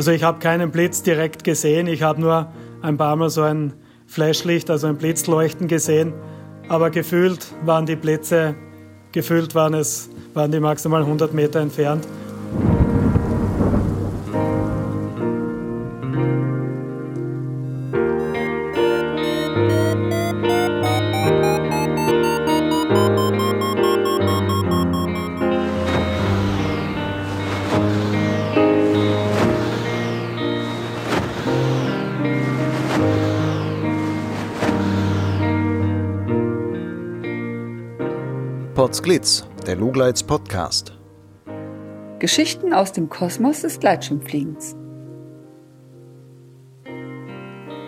Also ich habe keinen Blitz direkt gesehen, ich habe nur ein paar Mal so ein Flashlicht, also ein Blitzleuchten gesehen. Aber gefühlt waren die Blitze, gefühlt waren es, waren die maximal 100 Meter entfernt. Potsglitz, der Lugleits Podcast. Geschichten aus dem Kosmos des Gleitschirmfliegens.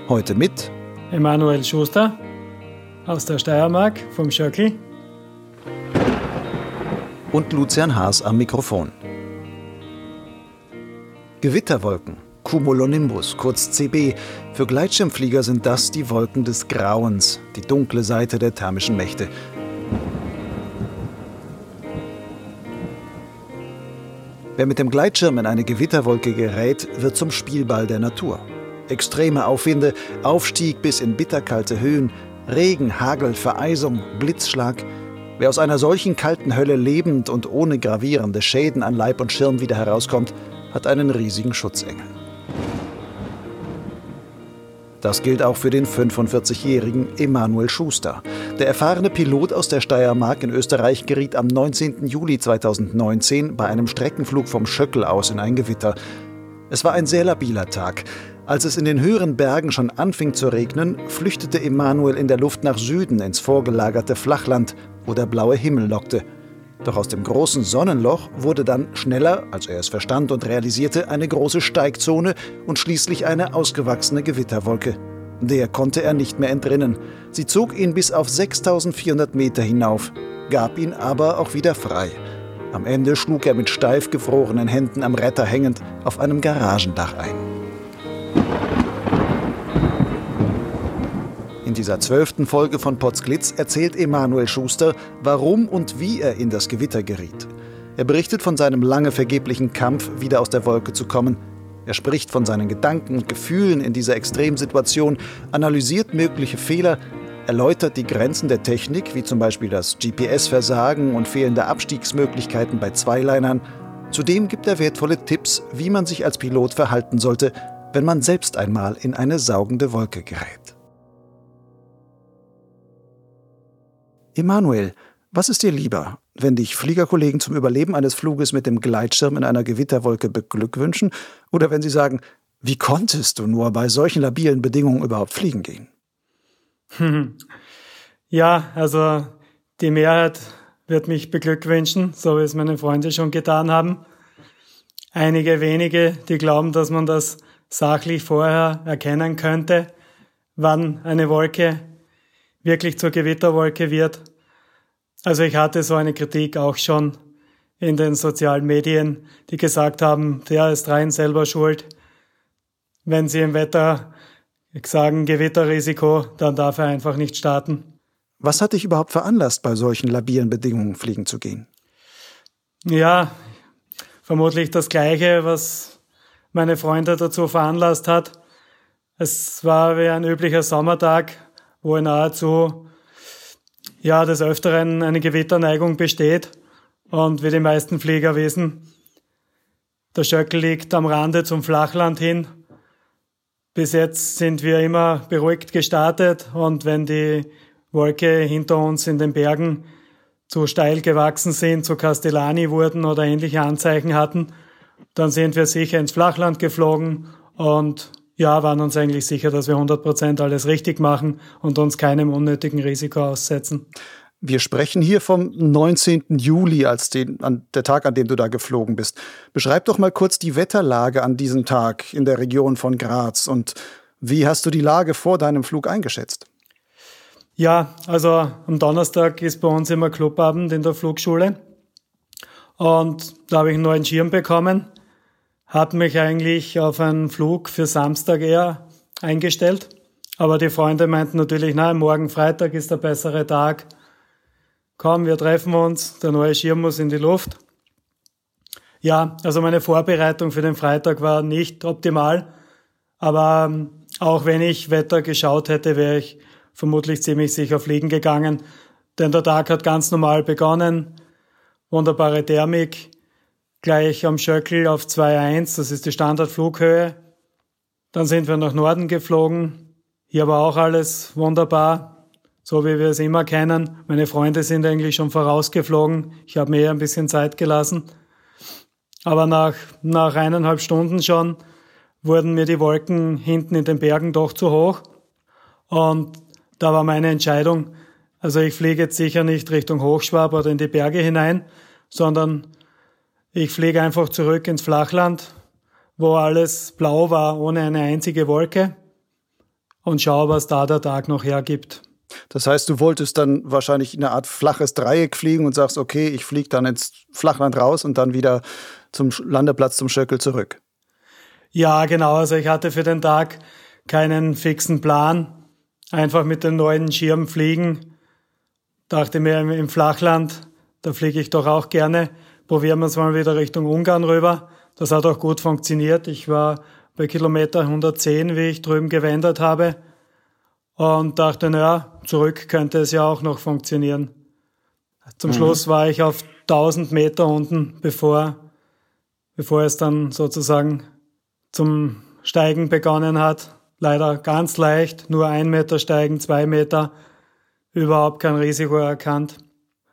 Heute mit Emanuel Schuster aus der Steiermark vom Schöckl und Lucian Haas am Mikrofon. Gewitterwolken, Cumulonimbus, kurz CB. Für Gleitschirmflieger sind das die Wolken des Grauens, die dunkle Seite der thermischen Mächte. Wer mit dem Gleitschirm in eine Gewitterwolke gerät, wird zum Spielball der Natur. Extreme Aufwinde, Aufstieg bis in bitterkalte Höhen, Regen, Hagel, Vereisung, Blitzschlag. Wer aus einer solchen kalten Hölle lebend und ohne gravierende Schäden an Leib und Schirm wieder herauskommt, hat einen riesigen Schutzengel. Das gilt auch für den 45-jährigen Emanuel Schuster. Der erfahrene Pilot aus der Steiermark in Österreich geriet am 19. Juli 2019 bei einem Streckenflug vom Schöckel aus in ein Gewitter. Es war ein sehr labiler Tag. Als es in den höheren Bergen schon anfing zu regnen, flüchtete Emanuel in der Luft nach Süden ins vorgelagerte Flachland, wo der blaue Himmel lockte. Doch aus dem großen Sonnenloch wurde dann schneller, als er es verstand und realisierte, eine große Steigzone und schließlich eine ausgewachsene Gewitterwolke. Der konnte er nicht mehr entrinnen. Sie zog ihn bis auf 6400 Meter hinauf, gab ihn aber auch wieder frei. Am Ende schlug er mit steif gefrorenen Händen am Retter hängend auf einem Garagendach ein. In dieser zwölften Folge von Potsglitz erzählt Emanuel Schuster, warum und wie er in das Gewitter geriet. Er berichtet von seinem lange vergeblichen Kampf, wieder aus der Wolke zu kommen. Er spricht von seinen Gedanken und Gefühlen in dieser Extremsituation, analysiert mögliche Fehler, erläutert die Grenzen der Technik, wie zum Beispiel das GPS-Versagen und fehlende Abstiegsmöglichkeiten bei Zweilinern. Zudem gibt er wertvolle Tipps, wie man sich als Pilot verhalten sollte, wenn man selbst einmal in eine saugende Wolke gerät. Emanuel, was ist dir lieber, wenn dich Fliegerkollegen zum Überleben eines Fluges mit dem Gleitschirm in einer Gewitterwolke beglückwünschen oder wenn sie sagen, wie konntest du nur bei solchen labilen Bedingungen überhaupt fliegen gehen? Ja, also die Mehrheit wird mich beglückwünschen, so wie es meine Freunde schon getan haben. Einige wenige, die glauben, dass man das sachlich vorher erkennen könnte, wann eine Wolke wirklich zur Gewitterwolke wird. Also ich hatte so eine Kritik auch schon in den sozialen Medien, die gesagt haben, der ist rein selber schuld. Wenn sie im Wetter sagen Gewitterrisiko, dann darf er einfach nicht starten. Was hat dich überhaupt veranlasst, bei solchen labilen Bedingungen fliegen zu gehen? Ja, vermutlich das Gleiche, was meine Freunde dazu veranlasst hat. Es war wie ein üblicher Sommertag wo nahezu ja des Öfteren eine Gewitterneigung besteht. Und wie die meisten Flieger wissen, der Schöckel liegt am Rande zum Flachland hin. Bis jetzt sind wir immer beruhigt gestartet und wenn die Wolke hinter uns in den Bergen zu steil gewachsen sind, zu Castellani wurden oder ähnliche Anzeichen hatten, dann sind wir sicher ins Flachland geflogen und ja, waren uns eigentlich sicher, dass wir 100 Prozent alles richtig machen und uns keinem unnötigen Risiko aussetzen. Wir sprechen hier vom 19. Juli als den, an der Tag, an dem du da geflogen bist. Beschreib doch mal kurz die Wetterlage an diesem Tag in der Region von Graz und wie hast du die Lage vor deinem Flug eingeschätzt? Ja, also am Donnerstag ist bei uns immer Clubabend in der Flugschule und da habe ich einen neuen Schirm bekommen hat mich eigentlich auf einen Flug für Samstag eher eingestellt. Aber die Freunde meinten natürlich, nein, morgen Freitag ist der bessere Tag. Komm, wir treffen uns, der neue Schirm muss in die Luft. Ja, also meine Vorbereitung für den Freitag war nicht optimal, aber ähm, auch wenn ich Wetter geschaut hätte, wäre ich vermutlich ziemlich sicher fliegen gegangen, denn der Tag hat ganz normal begonnen, wunderbare Thermik, gleich am Schöckel auf 2.1, das ist die Standardflughöhe. Dann sind wir nach Norden geflogen, hier war auch alles wunderbar, so wie wir es immer kennen. Meine Freunde sind eigentlich schon vorausgeflogen, ich habe mir eher ein bisschen Zeit gelassen. Aber nach, nach eineinhalb Stunden schon wurden mir die Wolken hinten in den Bergen doch zu hoch. Und da war meine Entscheidung, also ich fliege jetzt sicher nicht Richtung Hochschwab oder in die Berge hinein, sondern ich fliege einfach zurück ins Flachland, wo alles blau war, ohne eine einzige Wolke und schaue, was da der Tag noch hergibt. Das heißt, du wolltest dann wahrscheinlich in eine Art flaches Dreieck fliegen und sagst, okay, ich fliege dann ins Flachland raus und dann wieder zum Landeplatz zum Schöckel zurück. Ja, genau. Also ich hatte für den Tag keinen fixen Plan. Einfach mit dem neuen Schirm fliegen. Dachte mir im Flachland, da fliege ich doch auch gerne. Probieren wir es mal wieder Richtung Ungarn rüber. Das hat auch gut funktioniert. Ich war bei Kilometer 110, wie ich drüben gewendet habe. Und dachte, naja, zurück könnte es ja auch noch funktionieren. Zum mhm. Schluss war ich auf 1000 Meter unten, bevor bevor es dann sozusagen zum Steigen begonnen hat. Leider ganz leicht, nur ein Meter steigen, zwei Meter, überhaupt kein Risiko erkannt.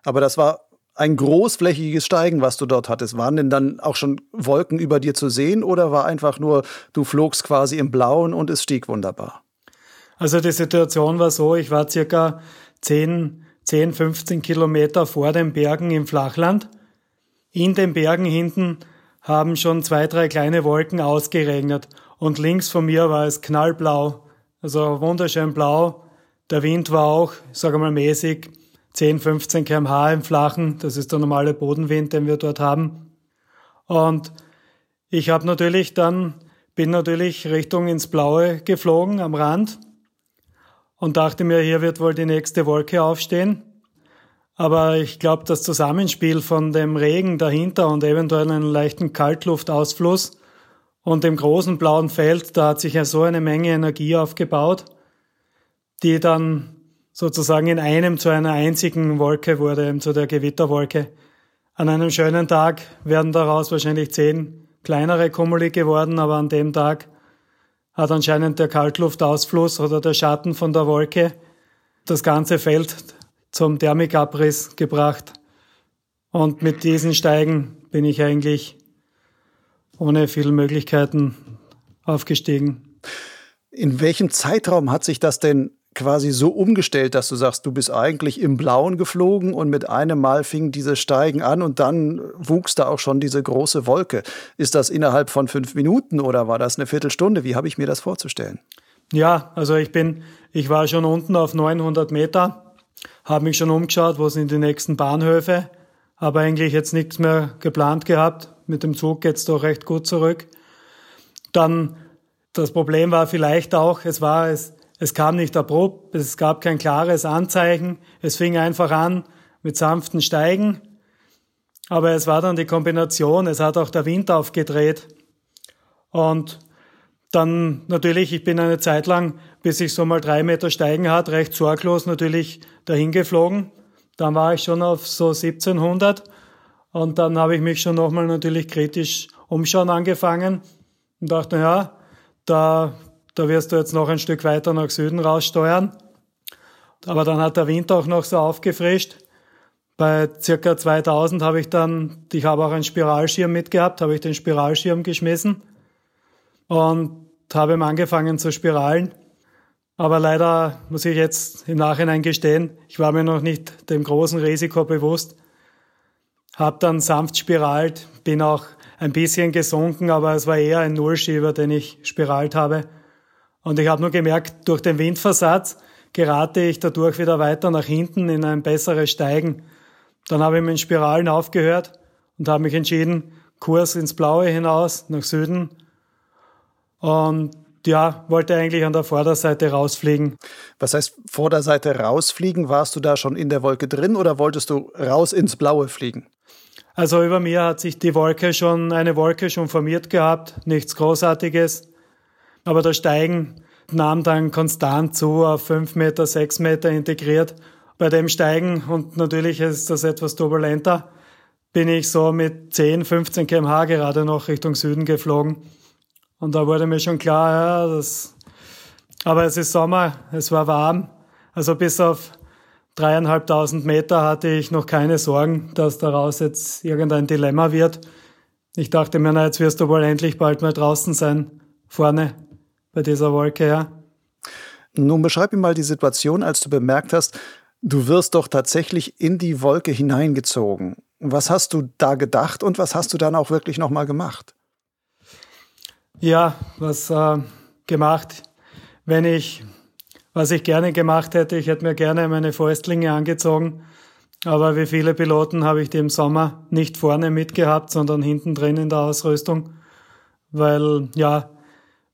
Aber das war ein großflächiges Steigen, was du dort hattest. Waren denn dann auch schon Wolken über dir zu sehen oder war einfach nur, du flogst quasi im Blauen und es stieg wunderbar? Also die Situation war so, ich war circa 10, 10 15 Kilometer vor den Bergen im Flachland. In den Bergen hinten haben schon zwei, drei kleine Wolken ausgeregnet und links von mir war es knallblau, also wunderschön blau. Der Wind war auch, sage mal mäßig, 10, 15 kmh im Flachen, das ist der normale Bodenwind, den wir dort haben. Und ich habe natürlich dann, bin natürlich Richtung ins Blaue geflogen am Rand und dachte mir, hier wird wohl die nächste Wolke aufstehen. Aber ich glaube, das Zusammenspiel von dem Regen dahinter und eventuell einem leichten Kaltluftausfluss und dem großen blauen Feld, da hat sich ja so eine Menge Energie aufgebaut, die dann sozusagen in einem zu einer einzigen Wolke wurde, eben zu der Gewitterwolke. An einem schönen Tag werden daraus wahrscheinlich zehn kleinere Kumuli geworden, aber an dem Tag hat anscheinend der Kaltluftausfluss oder der Schatten von der Wolke das ganze Feld zum Thermikabriss gebracht. Und mit diesen Steigen bin ich eigentlich ohne viele Möglichkeiten aufgestiegen. In welchem Zeitraum hat sich das denn quasi so umgestellt, dass du sagst, du bist eigentlich im Blauen geflogen und mit einem Mal fing diese Steigen an und dann wuchs da auch schon diese große Wolke. Ist das innerhalb von fünf Minuten oder war das eine Viertelstunde? Wie habe ich mir das vorzustellen? Ja, also ich bin, ich war schon unten auf 900 Meter habe mich schon umgeschaut, wo sind die nächsten Bahnhöfe, habe eigentlich jetzt nichts mehr geplant gehabt. Mit dem Zug geht's doch recht gut zurück. Dann das Problem war vielleicht auch, es war es, es kam nicht abrupt, es gab kein klares Anzeichen, es fing einfach an mit sanften Steigen, aber es war dann die Kombination, es hat auch der Wind aufgedreht. Und dann natürlich, ich bin eine Zeit lang, bis ich so mal drei Meter steigen hat, recht sorglos natürlich dahin geflogen. Dann war ich schon auf so 1700 und dann habe ich mich schon nochmal natürlich kritisch umschauen angefangen und dachte, ja, da, da wirst du jetzt noch ein Stück weiter nach Süden raussteuern. Aber dann hat der Wind auch noch so aufgefrischt. Bei circa 2000 habe ich dann, ich habe auch einen Spiralschirm mitgehabt, habe ich den Spiralschirm geschmissen und habe ihm angefangen zu spiralen. Aber leider muss ich jetzt im Nachhinein gestehen, ich war mir noch nicht dem großen Risiko bewusst. Hab dann sanft spiralt, bin auch ein bisschen gesunken, aber es war eher ein Nullschieber, den ich spiralt habe. Und ich habe nur gemerkt, durch den Windversatz gerate ich dadurch wieder weiter nach hinten in ein besseres Steigen. Dann habe ich mit Spiralen aufgehört und habe mich entschieden, Kurs ins Blaue hinaus, nach Süden und ja, wollte eigentlich an der Vorderseite rausfliegen. Was heißt Vorderseite rausfliegen? Warst du da schon in der Wolke drin oder wolltest du raus ins Blaue fliegen? Also über mir hat sich die Wolke schon, eine Wolke schon formiert gehabt, nichts Großartiges. Aber der Steigen nahm dann konstant zu auf fünf Meter, sechs Meter integriert. Bei dem Steigen, und natürlich ist das etwas turbulenter, bin ich so mit 10, 15 kmh gerade noch Richtung Süden geflogen. Und da wurde mir schon klar, ja, das, aber es ist Sommer, es war warm. Also bis auf dreieinhalbtausend Meter hatte ich noch keine Sorgen, dass daraus jetzt irgendein Dilemma wird. Ich dachte mir, na, jetzt wirst du wohl endlich bald mal draußen sein, vorne bei dieser Wolke, ja. Nun beschreib mir mal die Situation, als du bemerkt hast, du wirst doch tatsächlich in die Wolke hineingezogen. Was hast du da gedacht und was hast du dann auch wirklich nochmal gemacht? Ja, was äh, gemacht. Wenn ich, was ich gerne gemacht hätte, ich hätte mir gerne meine Fäustlinge angezogen. Aber wie viele Piloten habe ich die im Sommer nicht vorne mitgehabt, sondern hinten drin in der Ausrüstung. Weil, ja,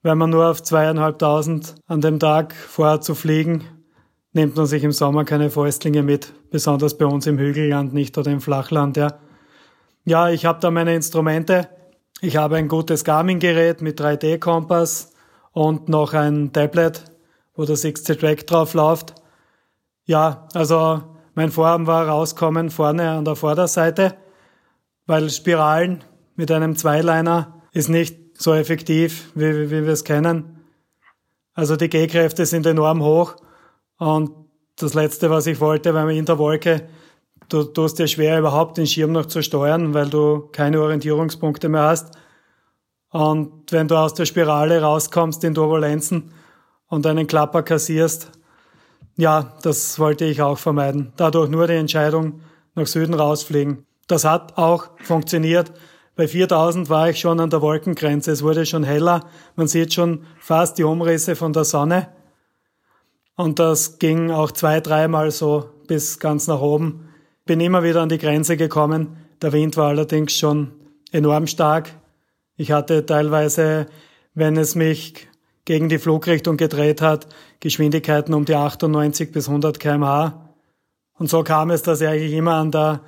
wenn man nur auf zweieinhalbtausend an dem Tag vorhat zu fliegen, nimmt man sich im Sommer keine Fäustlinge mit, besonders bei uns im Hügelland nicht oder im Flachland, ja. Ja, ich habe da meine Instrumente. Ich habe ein gutes Garmin-Gerät mit 3D-Kompass und noch ein Tablet, wo das XC-Track drauf läuft. Ja, also mein Vorhaben war rauskommen vorne an der Vorderseite, weil Spiralen mit einem Zweiliner ist nicht so effektiv, wie, wie, wir es kennen. Also die G-Kräfte sind enorm hoch und das Letzte, was ich wollte, man in der Wolke, du tust dir schwer, überhaupt den Schirm noch zu steuern, weil du keine Orientierungspunkte mehr hast. Und wenn du aus der Spirale rauskommst in Turbulenzen und einen Klapper kassierst, ja, das wollte ich auch vermeiden. Dadurch nur die Entscheidung nach Süden rausfliegen. Das hat auch funktioniert. Bei 4000 war ich schon an der Wolkengrenze. Es wurde schon heller. Man sieht schon fast die Umrisse von der Sonne. Und das ging auch zwei, dreimal so bis ganz nach oben. Bin immer wieder an die Grenze gekommen. Der Wind war allerdings schon enorm stark. Ich hatte teilweise, wenn es mich gegen die Flugrichtung gedreht hat, Geschwindigkeiten um die 98 bis 100 kmh. Und so kam es, dass ich eigentlich immer an der,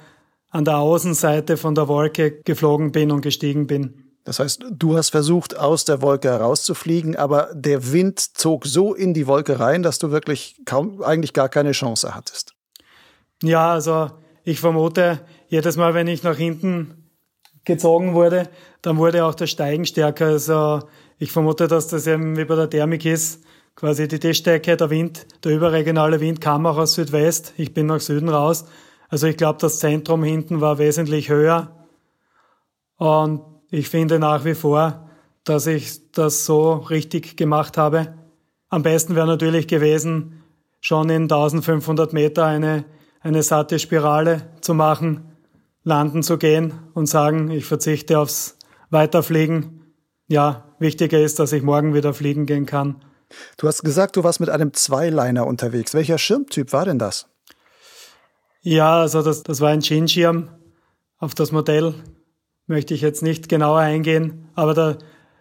an der Außenseite von der Wolke geflogen bin und gestiegen bin. Das heißt, du hast versucht, aus der Wolke herauszufliegen, aber der Wind zog so in die Wolke rein, dass du wirklich kaum, eigentlich gar keine Chance hattest. Ja, also ich vermute, jedes Mal, wenn ich nach hinten gezogen wurde, dann wurde auch das Steigen stärker. Also ich vermute, dass das eben wie bei der Thermik ist. Quasi die Tischdecke, der Wind, der überregionale Wind kam auch aus Südwest. Ich bin nach Süden raus. Also ich glaube, das Zentrum hinten war wesentlich höher. Und ich finde nach wie vor, dass ich das so richtig gemacht habe. Am besten wäre natürlich gewesen, schon in 1500 Meter eine, eine satte Spirale zu machen, landen zu gehen und sagen, ich verzichte aufs Weiterfliegen. Ja, wichtiger ist, dass ich morgen wieder fliegen gehen kann. Du hast gesagt, du warst mit einem Zweiliner unterwegs. Welcher Schirmtyp war denn das? Ja, also das, das war ein Schienschirm. Auf das Modell möchte ich jetzt nicht genauer eingehen, aber der,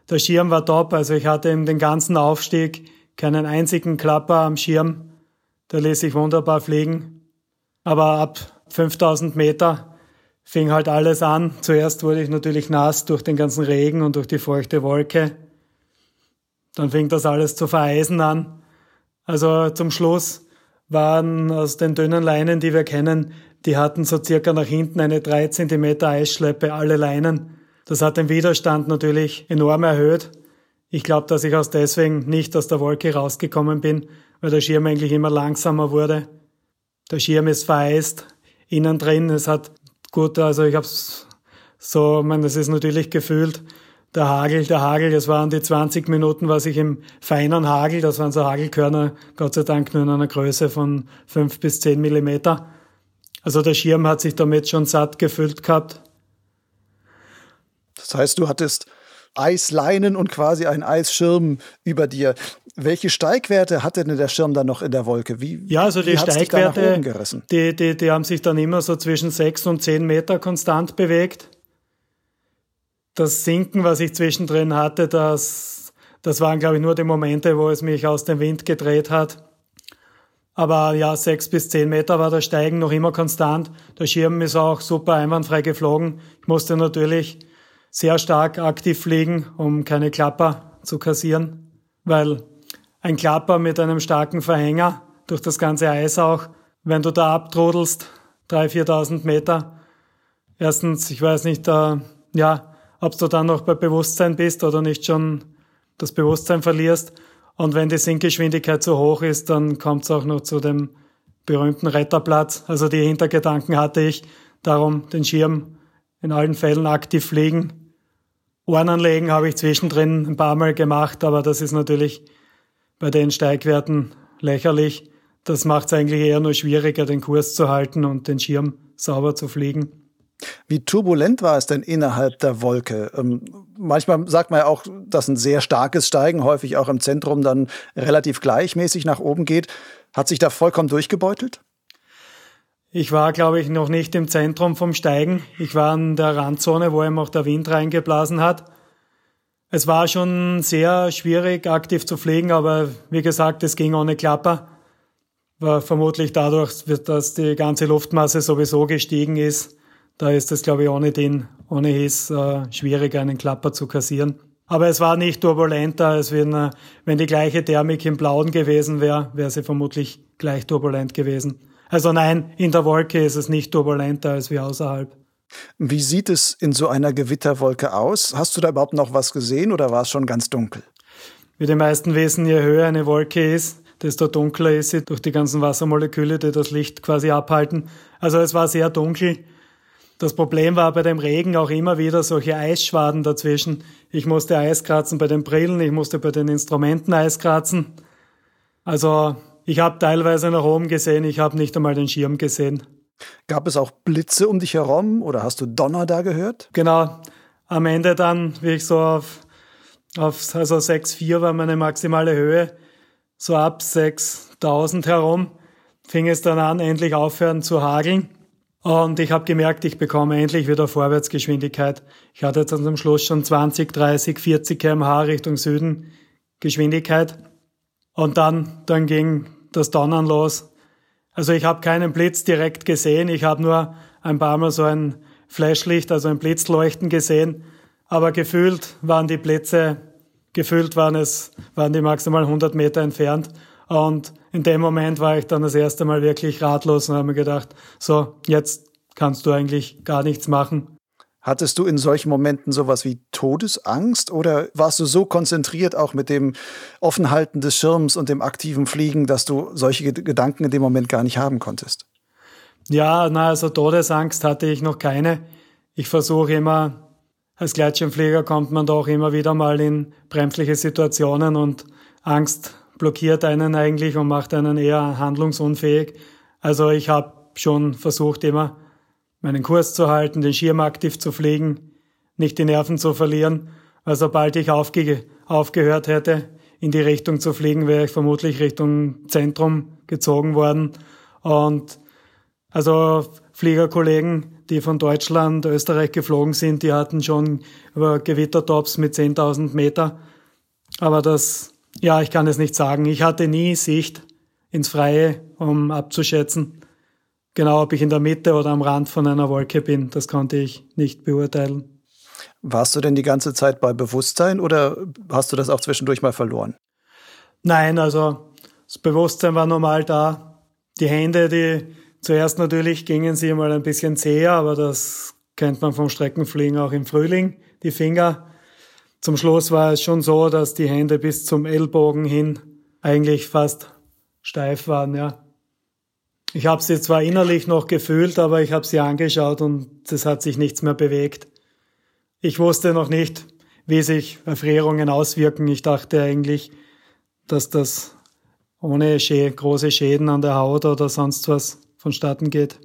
der Schirm war top. Also ich hatte in den ganzen Aufstieg keinen einzigen Klapper am Schirm. Der ließ sich wunderbar fliegen. Aber ab 5000 Meter fing halt alles an. Zuerst wurde ich natürlich nass durch den ganzen Regen und durch die feuchte Wolke. Dann fing das alles zu vereisen an. Also zum Schluss waren aus den dünnen Leinen, die wir kennen, die hatten so circa nach hinten eine drei Zentimeter Eisschleppe, alle Leinen. Das hat den Widerstand natürlich enorm erhöht. Ich glaube, dass ich aus deswegen nicht aus der Wolke rausgekommen bin, weil der Schirm eigentlich immer langsamer wurde. Der Schirm ist vereist, innen drin, es hat gut, also ich habe so, man, das ist natürlich gefühlt, der Hagel, der Hagel, das waren die 20 Minuten, was ich im feinen Hagel, das waren so Hagelkörner, Gott sei Dank nur in einer Größe von 5 bis 10 Millimeter, also der Schirm hat sich damit schon satt gefüllt gehabt. Das heißt, du hattest Eisleinen und quasi einen Eisschirm über dir. Welche Steigwerte hatte denn der Schirm dann noch in der Wolke? Wie, ja, also die Steigwerte, die, die, die haben sich dann immer so zwischen sechs und zehn Meter konstant bewegt. Das Sinken, was ich zwischendrin hatte, das, das waren, glaube ich, nur die Momente, wo es mich aus dem Wind gedreht hat. Aber ja, sechs bis zehn Meter war der Steigen noch immer konstant. Der Schirm ist auch super einwandfrei geflogen. Ich musste natürlich sehr stark aktiv fliegen, um keine Klapper zu kassieren, weil ein Klapper mit einem starken Verhänger durch das ganze Eis auch, wenn du da abtrudelst, 3.000, 4.000 Meter, erstens, ich weiß nicht, äh, ja, ob du dann noch bei Bewusstsein bist oder nicht schon das Bewusstsein verlierst. Und wenn die Sinkgeschwindigkeit zu hoch ist, dann kommt es auch noch zu dem berühmten Retterplatz. Also die Hintergedanken hatte ich, darum den Schirm in allen Fällen aktiv fliegen. Ohren anlegen habe ich zwischendrin ein paar Mal gemacht, aber das ist natürlich bei den Steigwerten lächerlich. Das macht es eigentlich eher nur schwieriger, den Kurs zu halten und den Schirm sauber zu fliegen. Wie turbulent war es denn innerhalb der Wolke? Ähm, manchmal sagt man ja auch, dass ein sehr starkes Steigen häufig auch im Zentrum dann relativ gleichmäßig nach oben geht. Hat sich da vollkommen durchgebeutelt? Ich war, glaube ich, noch nicht im Zentrum vom Steigen. Ich war in der Randzone, wo ihm auch der Wind reingeblasen hat. Es war schon sehr schwierig, aktiv zu fliegen, aber wie gesagt, es ging ohne Klapper. War vermutlich dadurch, dass die ganze Luftmasse sowieso gestiegen ist, da ist es, glaube ich, ohne den, ohne Hiss äh, schwierig, einen Klapper zu kassieren. Aber es war nicht turbulenter, als wenn, äh, wenn die gleiche Thermik im Blauen gewesen wäre, wäre sie vermutlich gleich turbulent gewesen. Also nein, in der Wolke ist es nicht turbulenter als wie außerhalb. Wie sieht es in so einer Gewitterwolke aus? Hast du da überhaupt noch was gesehen oder war es schon ganz dunkel? Wie die meisten wissen, je höher eine Wolke ist, desto dunkler ist sie durch die ganzen Wassermoleküle, die das Licht quasi abhalten. Also es war sehr dunkel. Das Problem war bei dem Regen auch immer wieder solche Eisschwaden dazwischen. Ich musste Eis kratzen bei den Brillen, ich musste bei den Instrumenten Eis kratzen. Also ich habe teilweise nach oben gesehen, ich habe nicht einmal den Schirm gesehen. Gab es auch Blitze um dich herum oder hast du Donner da gehört? Genau. Am Ende dann, wie ich so auf, auf also 6,4 war meine maximale Höhe, so ab 6.000 herum, fing es dann an, endlich aufhören zu hageln. Und ich habe gemerkt, ich bekomme endlich wieder Vorwärtsgeschwindigkeit. Ich hatte jetzt am Schluss schon 20, 30, 40 kmh Richtung Süden Geschwindigkeit. Und dann, dann ging das Donnern los. Also ich habe keinen Blitz direkt gesehen. Ich habe nur ein paar Mal so ein Flashlicht, also ein Blitzleuchten gesehen. Aber gefühlt waren die Blitze, gefühlt waren es, waren die maximal 100 Meter entfernt. Und in dem Moment war ich dann das erste Mal wirklich ratlos und habe mir gedacht, so, jetzt kannst du eigentlich gar nichts machen. Hattest du in solchen Momenten sowas wie Todesangst oder warst du so konzentriert auch mit dem Offenhalten des Schirms und dem aktiven Fliegen, dass du solche Gedanken in dem Moment gar nicht haben konntest? Ja, na, also Todesangst hatte ich noch keine. Ich versuche immer, als Gleitschirmflieger kommt man doch immer wieder mal in bremsliche Situationen und Angst blockiert einen eigentlich und macht einen eher handlungsunfähig. Also ich habe schon versucht, immer meinen Kurs zu halten, den Schirm aktiv zu fliegen, nicht die Nerven zu verlieren. Weil sobald ich aufge aufgehört hätte, in die Richtung zu fliegen, wäre ich vermutlich Richtung Zentrum gezogen worden. Und also Fliegerkollegen, die von Deutschland, Österreich geflogen sind, die hatten schon über Gewittertops mit 10.000 Meter. Aber das ja, ich kann es nicht sagen. Ich hatte nie Sicht ins Freie, um abzuschätzen, genau ob ich in der Mitte oder am Rand von einer Wolke bin. Das konnte ich nicht beurteilen. Warst du denn die ganze Zeit bei Bewusstsein oder hast du das auch zwischendurch mal verloren? Nein, also das Bewusstsein war normal da. Die Hände, die zuerst natürlich gingen sie mal ein bisschen zäher, aber das kennt man vom Streckenfliegen auch im Frühling. Die Finger zum Schluss war es schon so, dass die Hände bis zum Ellbogen hin eigentlich fast steif waren, ja. Ich habe sie zwar innerlich noch gefühlt, aber ich habe sie angeschaut und es hat sich nichts mehr bewegt. Ich wusste noch nicht, wie sich Erfrierungen auswirken. Ich dachte eigentlich, dass das ohne große Schäden an der Haut oder sonst was vonstatten geht.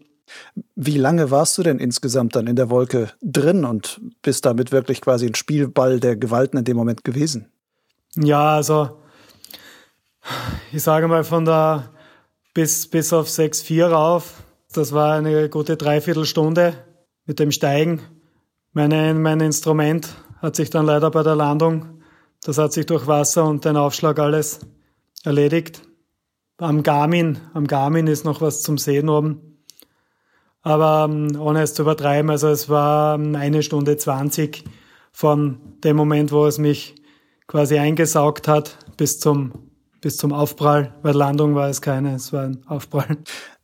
Wie lange warst du denn insgesamt dann in der Wolke drin und bist damit wirklich quasi ein Spielball der Gewalten in dem Moment gewesen? Ja, also ich sage mal von der bis, bis auf 6,4 rauf, das war eine gute Dreiviertelstunde mit dem Steigen. Meine, mein Instrument hat sich dann leider bei der Landung, das hat sich durch Wasser und den Aufschlag alles erledigt. am Garmin, am Garmin ist noch was zum Sehen oben. Aber ähm, ohne es zu übertreiben, also es war ähm, eine Stunde zwanzig von dem Moment, wo es mich quasi eingesaugt hat, bis zum, bis zum Aufprall, weil Landung war es keine, es war ein Aufprall.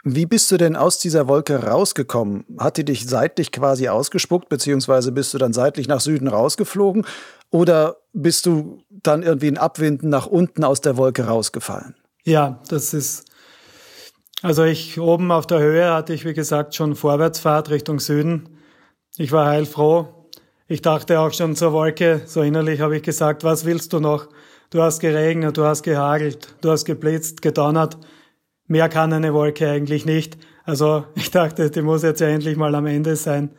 Wie bist du denn aus dieser Wolke rausgekommen? Hat die dich seitlich quasi ausgespuckt, beziehungsweise bist du dann seitlich nach Süden rausgeflogen? Oder bist du dann irgendwie in Abwinden nach unten aus der Wolke rausgefallen? Ja, das ist, also ich oben auf der Höhe hatte ich, wie gesagt, schon Vorwärtsfahrt Richtung Süden. Ich war heilfroh. Ich dachte auch schon zur Wolke, so innerlich habe ich gesagt, was willst du noch? Du hast geregnet, du hast gehagelt, du hast geblitzt, gedonnert. Mehr kann eine Wolke eigentlich nicht. Also ich dachte, die muss jetzt ja endlich mal am Ende sein.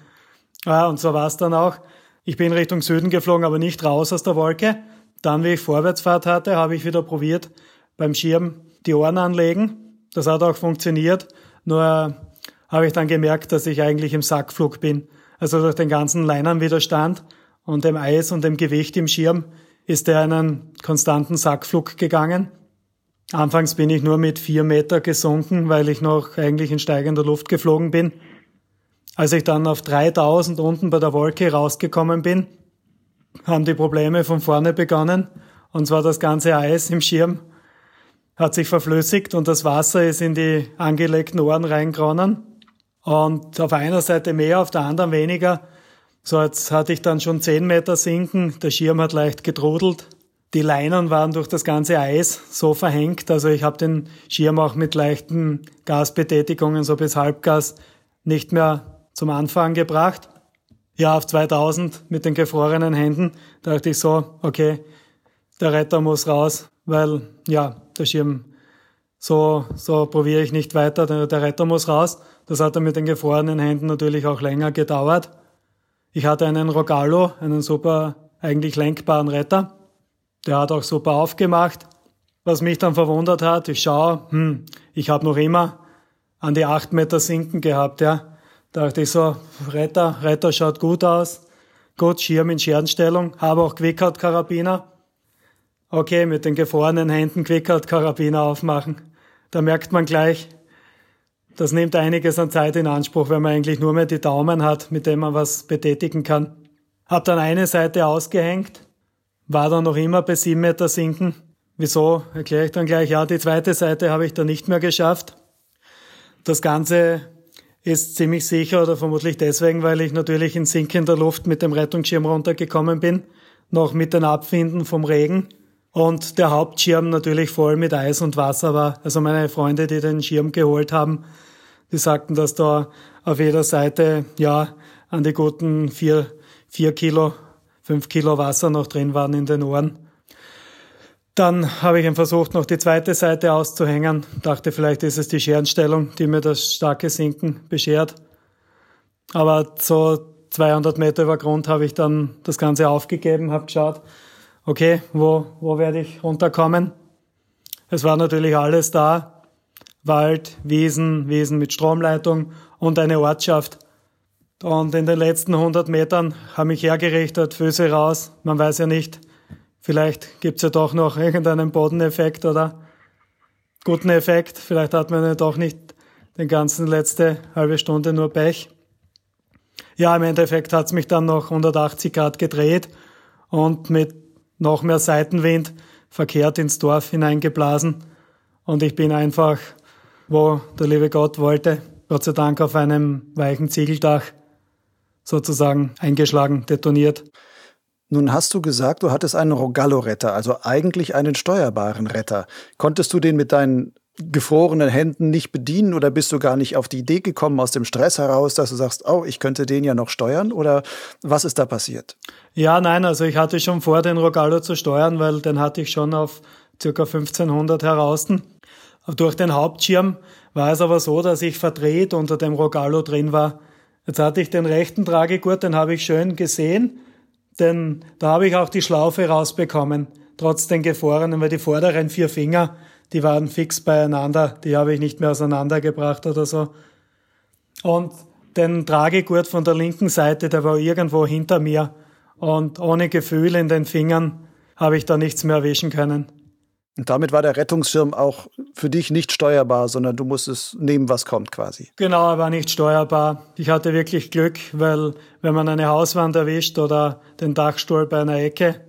Ja, und so war es dann auch. Ich bin Richtung Süden geflogen, aber nicht raus aus der Wolke. Dann, wie ich Vorwärtsfahrt hatte, habe ich wieder probiert, beim Schirm die Ohren anlegen. Das hat auch funktioniert. Nur habe ich dann gemerkt, dass ich eigentlich im Sackflug bin. Also durch den ganzen Leinernwiderstand und dem Eis und dem Gewicht im Schirm ist er einen konstanten Sackflug gegangen. Anfangs bin ich nur mit vier Meter gesunken, weil ich noch eigentlich in steigender Luft geflogen bin. Als ich dann auf 3000 unten bei der Wolke rausgekommen bin, haben die Probleme von vorne begonnen. Und zwar das ganze Eis im Schirm hat sich verflüssigt und das Wasser ist in die angelegten Ohren reingeronnen. Und auf einer Seite mehr, auf der anderen weniger. So, jetzt hatte ich dann schon 10 Meter sinken. Der Schirm hat leicht gedrudelt. Die Leinen waren durch das ganze Eis so verhängt. Also ich habe den Schirm auch mit leichten Gasbetätigungen, so bis Halbgas, nicht mehr zum Anfang gebracht. Ja, auf 2000 mit den gefrorenen Händen dachte ich so, okay, der Retter muss raus, weil ja, der Schirm, so, so probiere ich nicht weiter, der, der Retter muss raus. Das hat dann mit den gefrorenen Händen natürlich auch länger gedauert. Ich hatte einen Rogallo, einen super, eigentlich lenkbaren Retter. Der hat auch super aufgemacht. Was mich dann verwundert hat, ich schaue, hm, ich habe noch immer an die acht Meter sinken gehabt, ja. Da dachte ich so, Retter, Retter schaut gut aus. Gut, Schirm in Scherenstellung, habe auch Quickout-Karabiner. Okay, mit den gefrorenen Händen Quickout-Karabiner aufmachen. Da merkt man gleich, das nimmt einiges an Zeit in Anspruch, wenn man eigentlich nur mehr die Daumen hat, mit dem man was betätigen kann. Hab dann eine Seite ausgehängt, war dann noch immer bei sieben Meter sinken. Wieso? Erkläre ich dann gleich. Ja, die zweite Seite habe ich dann nicht mehr geschafft. Das Ganze ist ziemlich sicher oder vermutlich deswegen, weil ich natürlich in sinkender Luft mit dem Rettungsschirm runtergekommen bin, noch mit den Abfinden vom Regen und der Hauptschirm natürlich voll mit Eis und Wasser war. Also meine Freunde, die den Schirm geholt haben, die sagten, dass da auf jeder Seite ja an die guten vier, vier Kilo fünf Kilo Wasser noch drin waren in den Ohren. Dann habe ich versucht, noch die zweite Seite auszuhängen. Dachte, vielleicht ist es die Scherenstellung, die mir das starke Sinken beschert. Aber so 200 Meter über Grund habe ich dann das Ganze aufgegeben, habe geschaut, okay, wo, wo werde ich runterkommen? Es war natürlich alles da. Wald, Wiesen, Wiesen mit Stromleitung und eine Ortschaft. Und in den letzten 100 Metern habe ich hergerichtet, Füße raus. Man weiß ja nicht, vielleicht gibt's ja doch noch irgendeinen Bodeneffekt oder guten Effekt. Vielleicht hat man ja doch nicht den ganzen letzte halbe Stunde nur Pech. Ja, im Endeffekt hat's mich dann noch 180 Grad gedreht und mit noch mehr Seitenwind verkehrt ins Dorf hineingeblasen. Und ich bin einfach, wo der liebe Gott wollte, Gott sei Dank auf einem weichen Ziegeldach sozusagen eingeschlagen, detoniert. Nun hast du gesagt, du hattest einen Rogallo-Retter, also eigentlich einen steuerbaren Retter. Konntest du den mit deinen gefrorenen Händen nicht bedienen oder bist du gar nicht auf die Idee gekommen aus dem Stress heraus, dass du sagst, oh, ich könnte den ja noch steuern oder was ist da passiert? Ja, nein, also ich hatte schon vor, den Rogallo zu steuern, weil den hatte ich schon auf circa 1500 heraus. Durch den Hauptschirm war es aber so, dass ich verdreht unter dem Rogallo drin war. Jetzt hatte ich den rechten Tragegurt, den habe ich schön gesehen, denn da habe ich auch die Schlaufe rausbekommen, trotz den gefrorenen, weil die vorderen vier Finger, die waren fix beieinander, die habe ich nicht mehr auseinandergebracht oder so. Und den Tragegurt von der linken Seite, der war irgendwo hinter mir und ohne Gefühl in den Fingern habe ich da nichts mehr erwischen können. Und damit war der Rettungsschirm auch für dich nicht steuerbar, sondern du musstest nehmen, was kommt quasi. Genau, er war nicht steuerbar. Ich hatte wirklich Glück, weil wenn man eine Hauswand erwischt oder den Dachstuhl bei einer Ecke,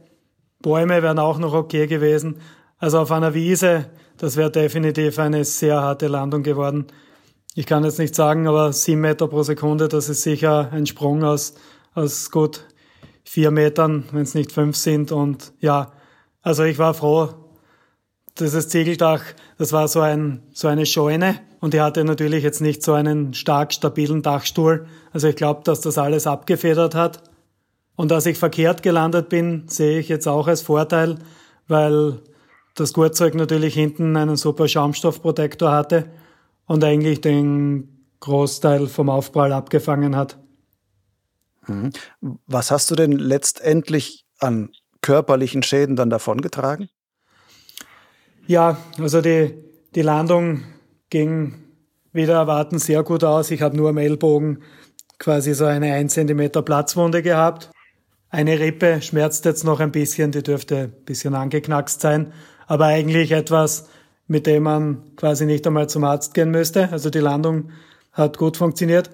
Bäume wären auch noch okay gewesen. Also auf einer Wiese, das wäre definitiv eine sehr harte Landung geworden. Ich kann jetzt nicht sagen, aber sieben Meter pro Sekunde, das ist sicher ein Sprung aus, aus gut vier Metern, wenn es nicht fünf sind. Und ja, also ich war froh, dieses Ziegeldach, das war so, ein, so eine Scheune und die hatte natürlich jetzt nicht so einen stark stabilen Dachstuhl. Also ich glaube, dass das alles abgefedert hat. Und dass ich verkehrt gelandet bin, sehe ich jetzt auch als Vorteil, weil das Gurtzeug natürlich hinten einen super Schaumstoffprotektor hatte und eigentlich den Großteil vom Aufprall abgefangen hat. Mhm. Was hast du denn letztendlich an körperlichen Schäden dann davongetragen? Ja, also die, die Landung ging wieder erwarten sehr gut aus. Ich habe nur am Ellbogen quasi so eine 1 cm Platzwunde gehabt. Eine Rippe schmerzt jetzt noch ein bisschen, die dürfte ein bisschen angeknackst sein, aber eigentlich etwas, mit dem man quasi nicht einmal zum Arzt gehen müsste. Also die Landung hat gut funktioniert.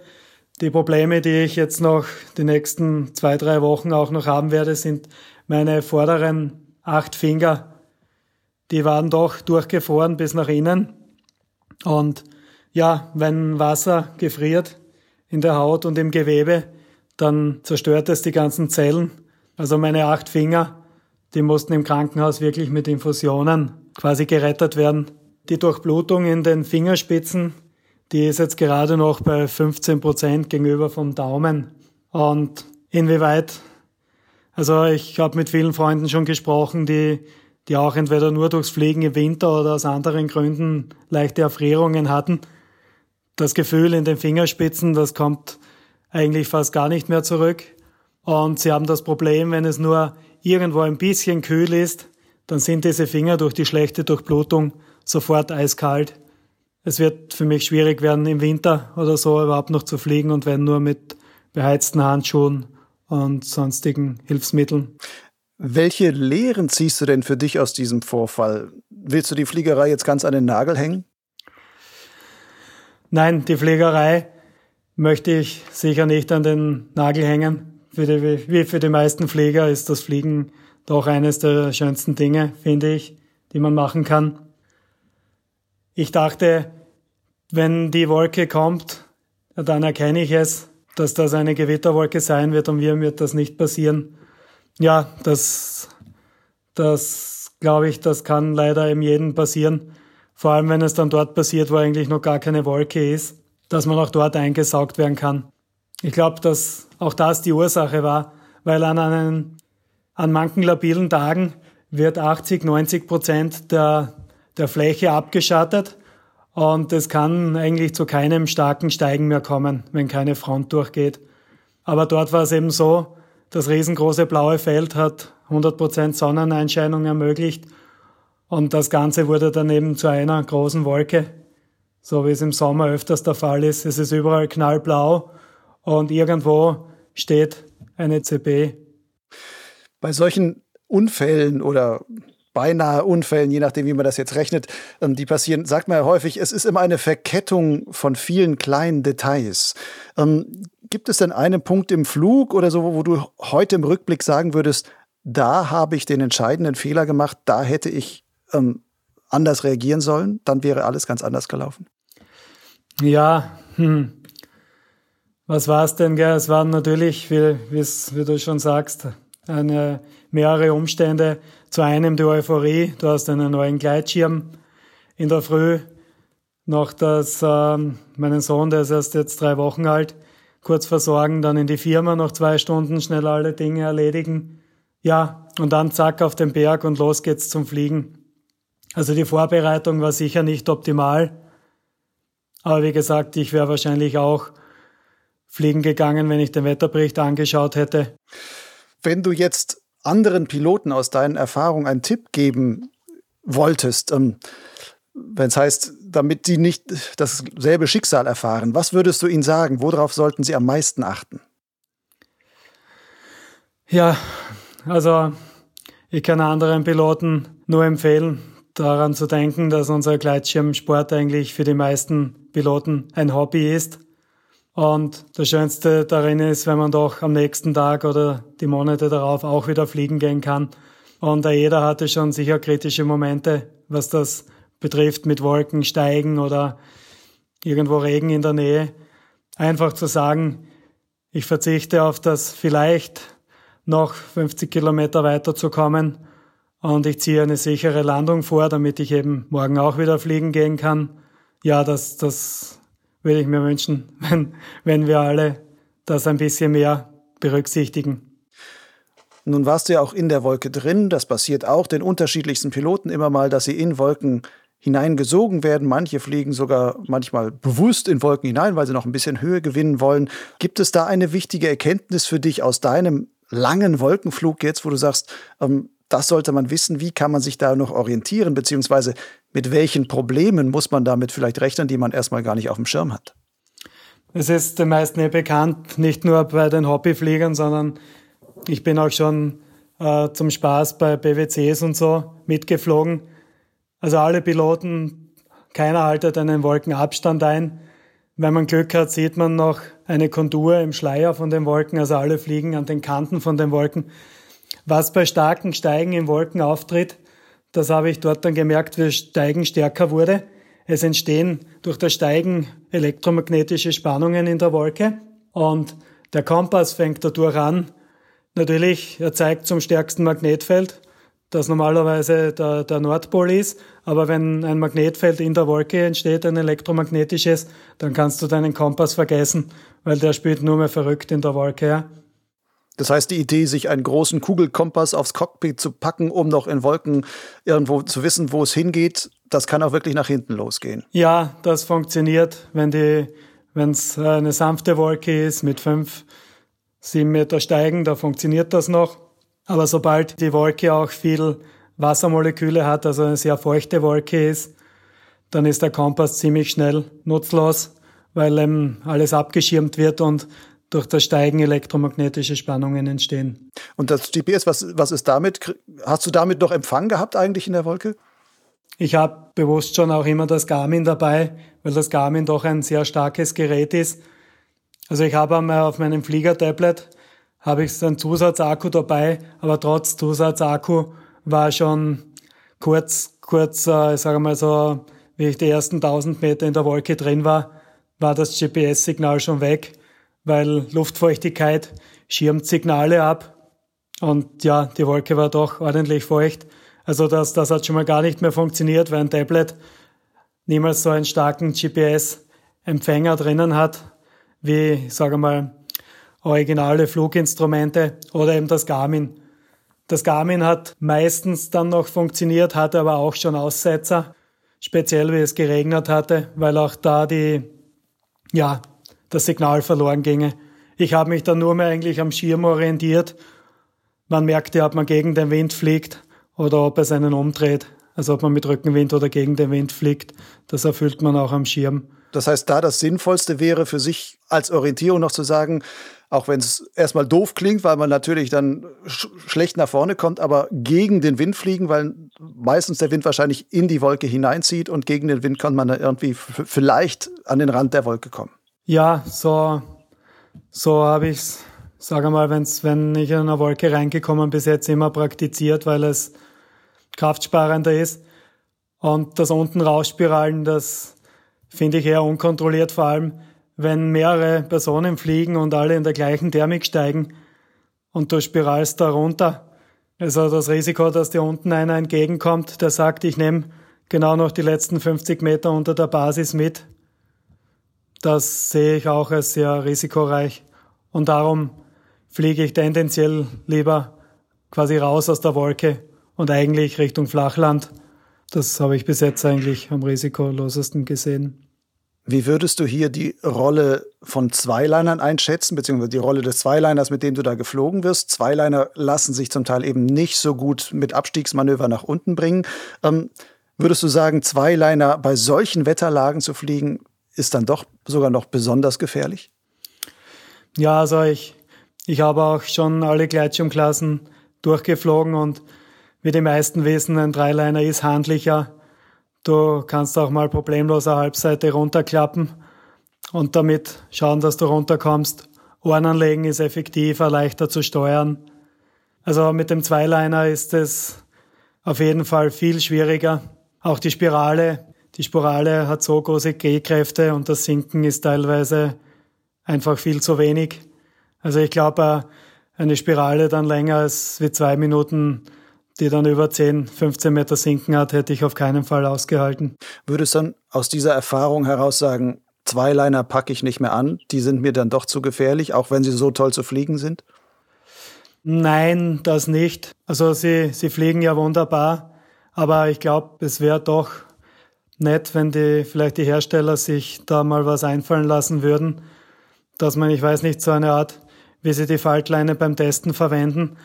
Die Probleme, die ich jetzt noch die nächsten zwei, drei Wochen auch noch haben werde, sind meine vorderen acht Finger die waren doch durchgefroren bis nach innen. Und ja, wenn Wasser gefriert in der Haut und im Gewebe, dann zerstört es die ganzen Zellen. Also meine acht Finger, die mussten im Krankenhaus wirklich mit Infusionen quasi gerettet werden. Die Durchblutung in den Fingerspitzen, die ist jetzt gerade noch bei 15 Prozent gegenüber vom Daumen. Und inwieweit, also ich habe mit vielen Freunden schon gesprochen, die die auch entweder nur durchs Fliegen im Winter oder aus anderen Gründen leichte Erfrierungen hatten. Das Gefühl in den Fingerspitzen, das kommt eigentlich fast gar nicht mehr zurück. Und sie haben das Problem, wenn es nur irgendwo ein bisschen kühl ist, dann sind diese Finger durch die schlechte Durchblutung sofort eiskalt. Es wird für mich schwierig werden, im Winter oder so überhaupt noch zu fliegen und wenn nur mit beheizten Handschuhen und sonstigen Hilfsmitteln. Welche Lehren ziehst du denn für dich aus diesem Vorfall? Willst du die Fliegerei jetzt ganz an den Nagel hängen? Nein, die Fliegerei möchte ich sicher nicht an den Nagel hängen. Für die, wie für die meisten Flieger ist das Fliegen doch eines der schönsten Dinge, finde ich, die man machen kann. Ich dachte, wenn die Wolke kommt, dann erkenne ich es, dass das eine Gewitterwolke sein wird und mir wird das nicht passieren. Ja, das, das glaube ich, das kann leider eben jedem passieren. Vor allem, wenn es dann dort passiert, wo eigentlich noch gar keine Wolke ist, dass man auch dort eingesaugt werden kann. Ich glaube, dass auch das die Ursache war, weil an einen, an manchen labilen Tagen wird 80, 90 Prozent der, der Fläche abgeschattet und es kann eigentlich zu keinem starken Steigen mehr kommen, wenn keine Front durchgeht. Aber dort war es eben so, das riesengroße blaue Feld hat 100% Sonneneinscheinung ermöglicht und das Ganze wurde dann eben zu einer großen Wolke, so wie es im Sommer öfters der Fall ist. Es ist überall knallblau und irgendwo steht eine CB. Bei solchen Unfällen oder beinahe Unfällen, je nachdem, wie man das jetzt rechnet, ähm, die passieren, sagt man ja häufig, es ist immer eine Verkettung von vielen kleinen Details. Ähm, gibt es denn einen Punkt im Flug oder so, wo du heute im Rückblick sagen würdest, da habe ich den entscheidenden Fehler gemacht, da hätte ich ähm, anders reagieren sollen, dann wäre alles ganz anders gelaufen? Ja, hm. Was war es denn? Gell? Es waren natürlich, wie, wie du schon sagst, eine, mehrere Umstände. Zu einem die Euphorie, du hast einen neuen Gleitschirm in der Früh, noch das, ähm, meinen Sohn, der ist erst jetzt drei Wochen alt, kurz versorgen, dann in die Firma noch zwei Stunden schnell alle Dinge erledigen. Ja, und dann zack auf den Berg und los geht's zum Fliegen. Also die Vorbereitung war sicher nicht optimal. Aber wie gesagt, ich wäre wahrscheinlich auch fliegen gegangen, wenn ich den Wetterbericht angeschaut hätte. Wenn du jetzt anderen Piloten aus deinen Erfahrungen einen Tipp geben wolltest, ähm, wenn es heißt, damit die nicht dasselbe Schicksal erfahren, was würdest du ihnen sagen? Worauf sollten sie am meisten achten? Ja, also ich kann anderen Piloten nur empfehlen, daran zu denken, dass unser Gleitschirmsport eigentlich für die meisten Piloten ein Hobby ist. Und das Schönste darin ist, wenn man doch am nächsten Tag oder die Monate darauf auch wieder fliegen gehen kann. Und jeder hatte schon sicher kritische Momente, was das betrifft mit Wolken steigen oder irgendwo Regen in der Nähe. Einfach zu sagen, ich verzichte auf das vielleicht noch 50 Kilometer weiter zu kommen und ich ziehe eine sichere Landung vor, damit ich eben morgen auch wieder fliegen gehen kann. Ja, das, das würde ich mir wünschen, wenn, wenn wir alle das ein bisschen mehr berücksichtigen. Nun warst du ja auch in der Wolke drin. Das passiert auch den unterschiedlichsten Piloten immer mal, dass sie in Wolken hineingesogen werden. Manche fliegen sogar manchmal bewusst in Wolken hinein, weil sie noch ein bisschen Höhe gewinnen wollen. Gibt es da eine wichtige Erkenntnis für dich aus deinem langen Wolkenflug jetzt, wo du sagst, ähm, das sollte man wissen, wie kann man sich da noch orientieren, beziehungsweise mit welchen Problemen muss man damit vielleicht rechnen, die man erstmal gar nicht auf dem Schirm hat? Es ist den meisten ja bekannt, nicht nur bei den Hobbyfliegern, sondern ich bin auch schon äh, zum Spaß bei BWCs und so mitgeflogen. Also alle Piloten, keiner haltet einen Wolkenabstand ein. Wenn man Glück hat, sieht man noch eine Kontur im Schleier von den Wolken, also alle fliegen an den Kanten von den Wolken. Was bei starken Steigen in Wolken auftritt, das habe ich dort dann gemerkt, wie Steigen stärker wurde. Es entstehen durch das Steigen elektromagnetische Spannungen in der Wolke und der Kompass fängt dadurch an. Natürlich, er zeigt zum stärksten Magnetfeld, das normalerweise der, der Nordpol ist. Aber wenn ein Magnetfeld in der Wolke entsteht, ein elektromagnetisches, dann kannst du deinen Kompass vergessen, weil der spielt nur mehr verrückt in der Wolke. Ja? Das heißt, die Idee, sich einen großen Kugelkompass aufs Cockpit zu packen, um noch in Wolken irgendwo zu wissen, wo es hingeht, das kann auch wirklich nach hinten losgehen. Ja, das funktioniert, wenn die, wenn es eine sanfte Wolke ist mit fünf, sieben Meter steigen, da funktioniert das noch. Aber sobald die Wolke auch viel Wassermoleküle hat, also eine sehr feuchte Wolke ist, dann ist der Kompass ziemlich schnell nutzlos, weil ähm, alles abgeschirmt wird und durch das Steigen elektromagnetische Spannungen entstehen. Und das GPS, was, was ist damit? Hast du damit noch Empfang gehabt eigentlich in der Wolke? Ich habe bewusst schon auch immer das Garmin dabei, weil das Garmin doch ein sehr starkes Gerät ist. Also ich habe einmal auf meinem Fliegertablet habe ich einen Zusatzakku dabei, aber trotz Zusatzakku war schon kurz, kurz, äh, ich sage mal so, wie ich die ersten 1000 Meter in der Wolke drin war, war das GPS-Signal schon weg weil Luftfeuchtigkeit schirmt Signale ab. Und ja, die Wolke war doch ordentlich feucht. Also das, das hat schon mal gar nicht mehr funktioniert, weil ein Tablet niemals so einen starken GPS-Empfänger drinnen hat, wie, sage mal, originale Fluginstrumente oder eben das Garmin. Das Garmin hat meistens dann noch funktioniert, hatte aber auch schon Aussetzer, speziell wie es geregnet hatte, weil auch da die, ja, das Signal verloren ginge. Ich habe mich dann nur mehr eigentlich am Schirm orientiert. Man merkte, ob man gegen den Wind fliegt oder ob es einen umdreht. Also ob man mit Rückenwind oder gegen den Wind fliegt. Das erfüllt man auch am Schirm. Das heißt, da das Sinnvollste wäre für sich als Orientierung noch zu sagen, auch wenn es erstmal doof klingt, weil man natürlich dann sch schlecht nach vorne kommt, aber gegen den Wind fliegen, weil meistens der Wind wahrscheinlich in die Wolke hineinzieht und gegen den Wind kann man dann irgendwie vielleicht an den Rand der Wolke kommen. Ja, so, so habe ich's, sage mal, wenn's, wenn ich in eine Wolke reingekommen bis jetzt immer praktiziert, weil es kraftsparender ist. Und das unten rausspiralen, das finde ich eher unkontrolliert, vor allem wenn mehrere Personen fliegen und alle in der gleichen Thermik steigen und du spiralst da runter. Also das Risiko, dass dir unten einer entgegenkommt, der sagt, ich nehme genau noch die letzten 50 Meter unter der Basis mit, das sehe ich auch als sehr risikoreich. Und darum fliege ich tendenziell lieber quasi raus aus der Wolke und eigentlich Richtung Flachland. Das habe ich bis jetzt eigentlich am risikolosesten gesehen. Wie würdest du hier die Rolle von Zweilinern einschätzen, beziehungsweise die Rolle des Zweiliners, mit dem du da geflogen wirst? Zweiliner lassen sich zum Teil eben nicht so gut mit Abstiegsmanöver nach unten bringen. Ähm, würdest du sagen, Zweiliner bei solchen Wetterlagen zu fliegen, ist dann doch sogar noch besonders gefährlich? Ja, also ich, ich habe auch schon alle Gleitschirmklassen durchgeflogen und wie die meisten wissen, ein Dreiliner ist handlicher. Du kannst auch mal problemlos eine Halbseite runterklappen und damit schauen, dass du runterkommst. Ohren anlegen ist effektiver, leichter zu steuern. Also mit dem Zweiliner ist es auf jeden Fall viel schwieriger. Auch die Spirale, die Spirale hat so große G-Kräfte und das Sinken ist teilweise einfach viel zu wenig. Also ich glaube, eine Spirale dann länger als wie zwei Minuten, die dann über 10, 15 Meter sinken hat, hätte ich auf keinen Fall ausgehalten. Würdest du dann aus dieser Erfahrung heraus sagen, Zweiliner packe ich nicht mehr an, die sind mir dann doch zu gefährlich, auch wenn sie so toll zu fliegen sind? Nein, das nicht. Also sie, sie fliegen ja wunderbar, aber ich glaube, es wäre doch nett, wenn die vielleicht die Hersteller sich da mal was einfallen lassen würden, dass man, ich weiß nicht, so eine Art, wie sie die Faltleine beim Testen verwenden,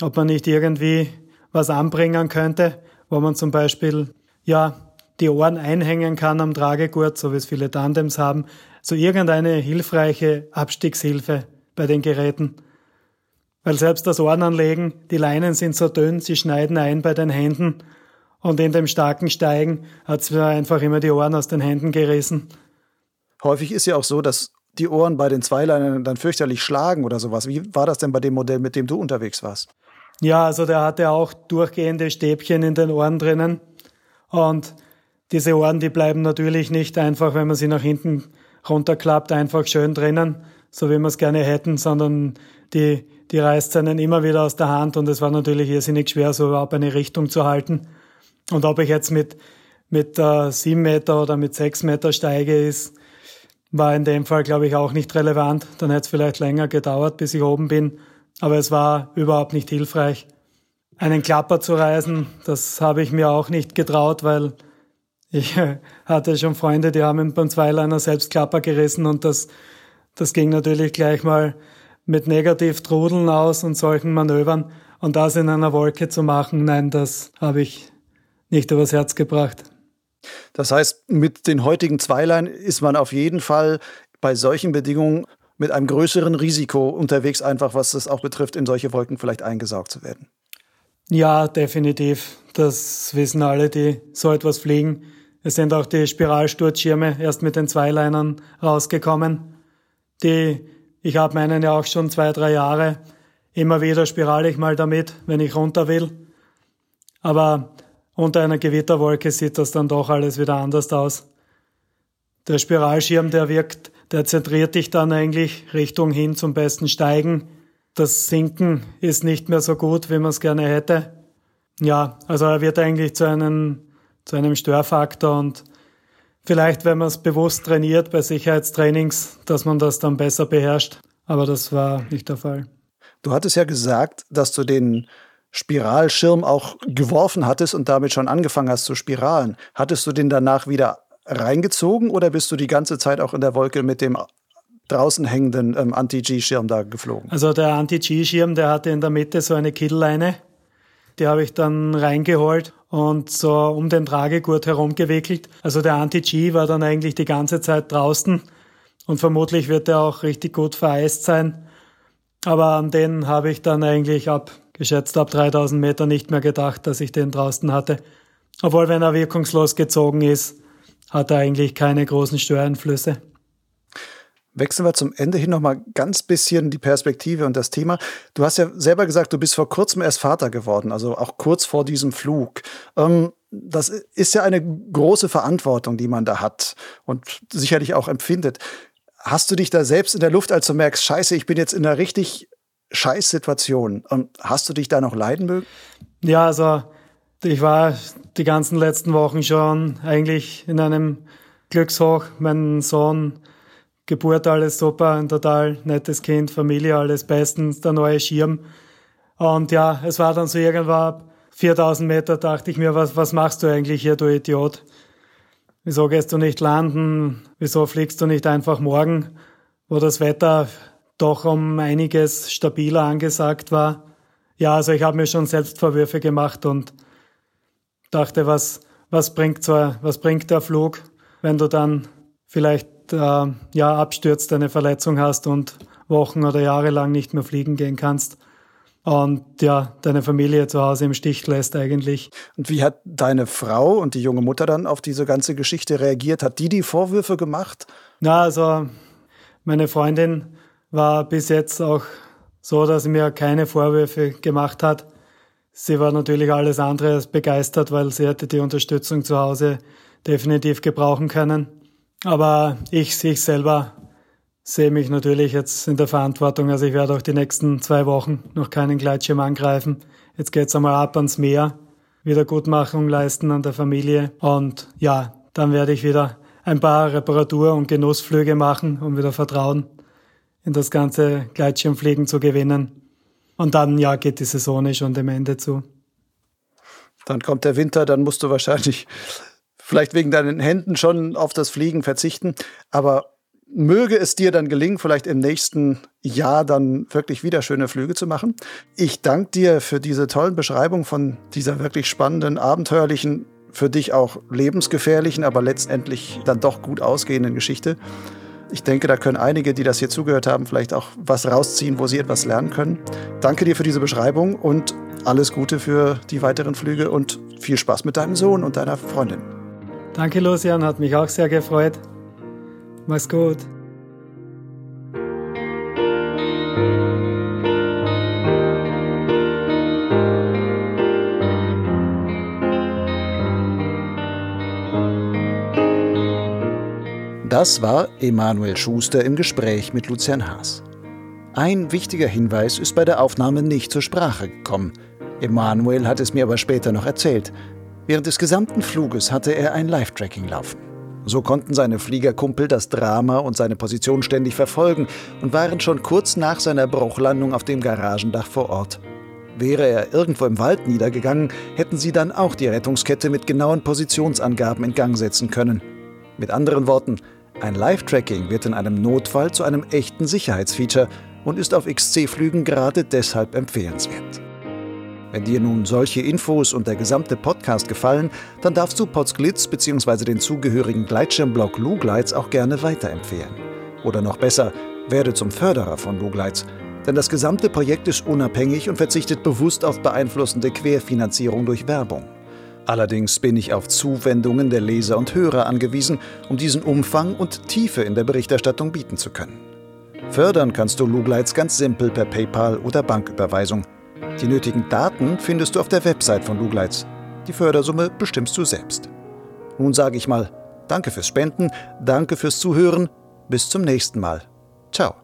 ob man nicht irgendwie was anbringen könnte, wo man zum Beispiel ja die Ohren einhängen kann am Tragegurt, so wie es viele Tandems haben, so irgendeine hilfreiche Abstiegshilfe bei den Geräten. Weil selbst das Ohrenanlegen, die Leinen sind so dünn, sie schneiden ein bei den Händen und in dem starken Steigen hat es mir einfach immer die Ohren aus den Händen gerissen. Häufig ist ja auch so, dass die Ohren bei den Zweileinern dann fürchterlich schlagen oder sowas. Wie war das denn bei dem Modell, mit dem du unterwegs warst? Ja, also der hatte auch durchgehende Stäbchen in den Ohren drinnen. Und diese Ohren, die bleiben natürlich nicht einfach, wenn man sie nach hinten runterklappt, einfach schön drinnen, so wie wir es gerne hätten, sondern die die reißt einen immer wieder aus der Hand und es war natürlich irrsinnig schwer, so überhaupt eine Richtung zu halten. Und ob ich jetzt mit, mit äh, sieben Meter oder mit sechs Meter steige, ist, war in dem Fall, glaube ich, auch nicht relevant. Dann hätte es vielleicht länger gedauert, bis ich oben bin. Aber es war überhaupt nicht hilfreich. Einen Klapper zu reisen, das habe ich mir auch nicht getraut, weil ich hatte schon Freunde, die haben beim Zweiliner selbst Klapper gerissen und das, das ging natürlich gleich mal mit Negativtrudeln aus und solchen Manövern und das in einer Wolke zu machen, nein, das habe ich nicht übers Herz gebracht. Das heißt, mit den heutigen Zweilein ist man auf jeden Fall bei solchen Bedingungen mit einem größeren Risiko unterwegs, einfach was es auch betrifft, in solche Wolken vielleicht eingesaugt zu werden. Ja, definitiv. Das wissen alle, die so etwas fliegen. Es sind auch die Spiralsturzschirme erst mit den Zweileinern rausgekommen, die ich habe meinen ja auch schon zwei, drei Jahre. Immer wieder spirale ich mal damit, wenn ich runter will. Aber unter einer Gewitterwolke sieht das dann doch alles wieder anders aus. Der Spiralschirm, der wirkt, der zentriert dich dann eigentlich Richtung hin zum besten Steigen. Das Sinken ist nicht mehr so gut, wie man es gerne hätte. Ja, also er wird eigentlich zu einem, zu einem Störfaktor und Vielleicht, wenn man es bewusst trainiert bei Sicherheitstrainings, dass man das dann besser beherrscht. Aber das war nicht der Fall. Du hattest ja gesagt, dass du den Spiralschirm auch geworfen hattest und damit schon angefangen hast zu spiralen. Hattest du den danach wieder reingezogen oder bist du die ganze Zeit auch in der Wolke mit dem draußen hängenden ähm, Anti-G-Schirm da geflogen? Also der Anti-G-Schirm, der hatte in der Mitte so eine Kielleine. Die habe ich dann reingeholt und so um den Tragegurt herumgewickelt. Also der Anti-G war dann eigentlich die ganze Zeit draußen und vermutlich wird er auch richtig gut vereist sein. Aber an den habe ich dann eigentlich ab, geschätzt ab 3000 Meter nicht mehr gedacht, dass ich den draußen hatte. Obwohl, wenn er wirkungslos gezogen ist, hat er eigentlich keine großen Störeinflüsse. Wechseln wir zum Ende hin nochmal ganz bisschen die Perspektive und das Thema. Du hast ja selber gesagt, du bist vor kurzem erst Vater geworden, also auch kurz vor diesem Flug. Ähm, das ist ja eine große Verantwortung, die man da hat und sicherlich auch empfindet. Hast du dich da selbst in der Luft, als du merkst, scheiße, ich bin jetzt in einer richtig scheiß Situation, ähm, hast du dich da noch leiden mögen? Ja, also ich war die ganzen letzten Wochen schon eigentlich in einem Glückshoch. Mein Sohn Geburt alles super, ein total nettes Kind, Familie alles bestens, der neue Schirm. Und ja, es war dann so irgendwann 4000 Meter, dachte ich mir, was, was machst du eigentlich hier, du Idiot? Wieso gehst du nicht landen? Wieso fliegst du nicht einfach morgen, wo das Wetter doch um einiges stabiler angesagt war? Ja, also ich habe mir schon Selbstvorwürfe gemacht und dachte, was, was bringt so, was bringt der Flug, wenn du dann vielleicht äh, ja, abstürzt, eine Verletzung hast und Wochen oder Jahre lang nicht mehr fliegen gehen kannst. und ja, deine Familie zu Hause im Stich lässt eigentlich. Und wie hat deine Frau und die junge Mutter dann auf diese ganze Geschichte reagiert? Hat die die Vorwürfe gemacht? Na, also meine Freundin war bis jetzt auch so, dass sie mir keine Vorwürfe gemacht hat. Sie war natürlich alles andere als begeistert, weil sie hätte die Unterstützung zu Hause definitiv gebrauchen können. Aber ich, ich selber sehe mich natürlich jetzt in der Verantwortung. Also ich werde auch die nächsten zwei Wochen noch keinen Gleitschirm angreifen. Jetzt geht's einmal ab ans Meer, Wiedergutmachung leisten an der Familie und ja, dann werde ich wieder ein paar Reparatur- und Genussflüge machen, um wieder Vertrauen in das ganze Gleitschirmfliegen zu gewinnen. Und dann, ja, geht die Saison eh schon dem Ende zu. Dann kommt der Winter, dann musst du wahrscheinlich vielleicht wegen deinen Händen schon auf das Fliegen verzichten. Aber möge es dir dann gelingen, vielleicht im nächsten Jahr dann wirklich wieder schöne Flüge zu machen. Ich danke dir für diese tollen Beschreibungen von dieser wirklich spannenden, abenteuerlichen, für dich auch lebensgefährlichen, aber letztendlich dann doch gut ausgehenden Geschichte. Ich denke, da können einige, die das hier zugehört haben, vielleicht auch was rausziehen, wo sie etwas lernen können. Danke dir für diese Beschreibung und alles Gute für die weiteren Flüge und viel Spaß mit deinem Sohn und deiner Freundin. Danke, Lucian, hat mich auch sehr gefreut. Mach's gut. Das war Emanuel Schuster im Gespräch mit Lucian Haas. Ein wichtiger Hinweis ist bei der Aufnahme nicht zur Sprache gekommen. Emanuel hat es mir aber später noch erzählt. Während des gesamten Fluges hatte er ein Live-Tracking laufen. So konnten seine Fliegerkumpel das Drama und seine Position ständig verfolgen und waren schon kurz nach seiner Bruchlandung auf dem Garagendach vor Ort. Wäre er irgendwo im Wald niedergegangen, hätten sie dann auch die Rettungskette mit genauen Positionsangaben in Gang setzen können. Mit anderen Worten, ein Live-Tracking wird in einem Notfall zu einem echten Sicherheitsfeature und ist auf XC-Flügen gerade deshalb empfehlenswert. Wenn dir nun solche Infos und der gesamte Podcast gefallen, dann darfst du Potsglitz bzw. den zugehörigen Gleitschirmblog Lugleits auch gerne weiterempfehlen. Oder noch besser, werde zum Förderer von Lugleits. Denn das gesamte Projekt ist unabhängig und verzichtet bewusst auf beeinflussende Querfinanzierung durch Werbung. Allerdings bin ich auf Zuwendungen der Leser und Hörer angewiesen, um diesen Umfang und Tiefe in der Berichterstattung bieten zu können. Fördern kannst du Lugleits ganz simpel per PayPal oder Banküberweisung. Die nötigen Daten findest du auf der Website von Lugleitz. Die Fördersumme bestimmst du selbst. Nun sage ich mal, danke fürs Spenden, danke fürs Zuhören, bis zum nächsten Mal. Ciao.